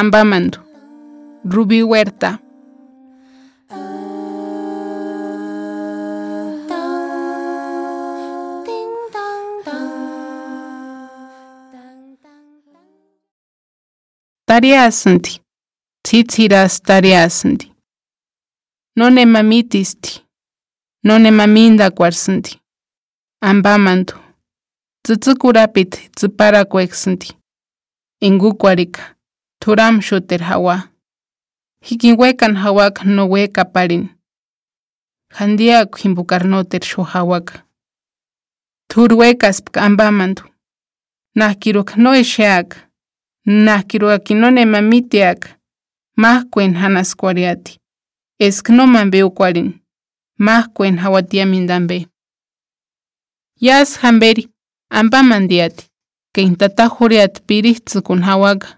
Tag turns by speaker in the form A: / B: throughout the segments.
A: Ambamando. Rubí Huerta. Tariasanti. Tsitsiras tariasanti. None mamitisti. None maminda cuarsanti. Ambamando. Tsitsukurapit tsiparakueksanti. Ingukuarika. Thuram xuter jawa. Jikinwekan jawak nowekaparin. Jandiak jimbukarnoter xu jawak. Thurwekas pk'ambamantu. Najkiruk e e hanas Najkiruakinone mamitiak. Majkuen hanaskuariati. Esknoman bewkwarin. Majkuen hawatiamindanbe. Yas jamberi. Ampamandiati. Kintatahuriat pirihtzukun hawaka.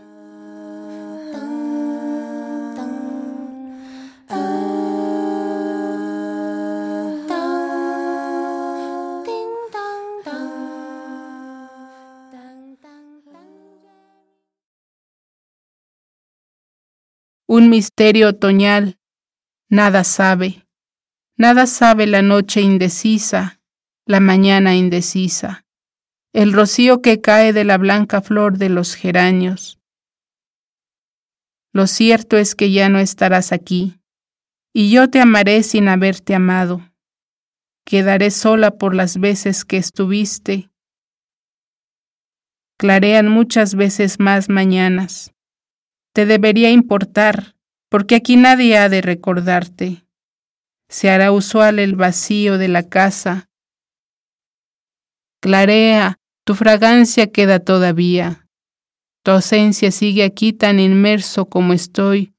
A: Un misterio otoñal. Nada sabe. Nada sabe la noche indecisa, la mañana indecisa, el rocío que cae de la blanca flor de los geranios. Lo cierto es que ya no estarás aquí, y yo te amaré sin haberte amado. Quedaré sola por las veces que estuviste. Clarean muchas veces más mañanas. Te debería importar, porque aquí nadie ha de recordarte. Se hará usual el vacío de la casa. Clarea, tu fragancia queda todavía. Tu ausencia sigue aquí tan inmerso como estoy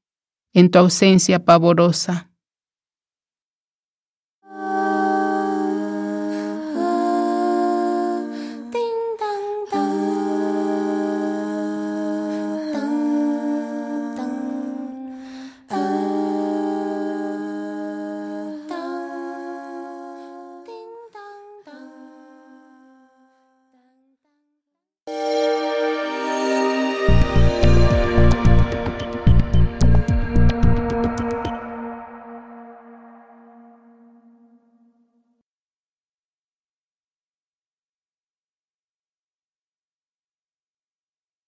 A: en tu ausencia pavorosa.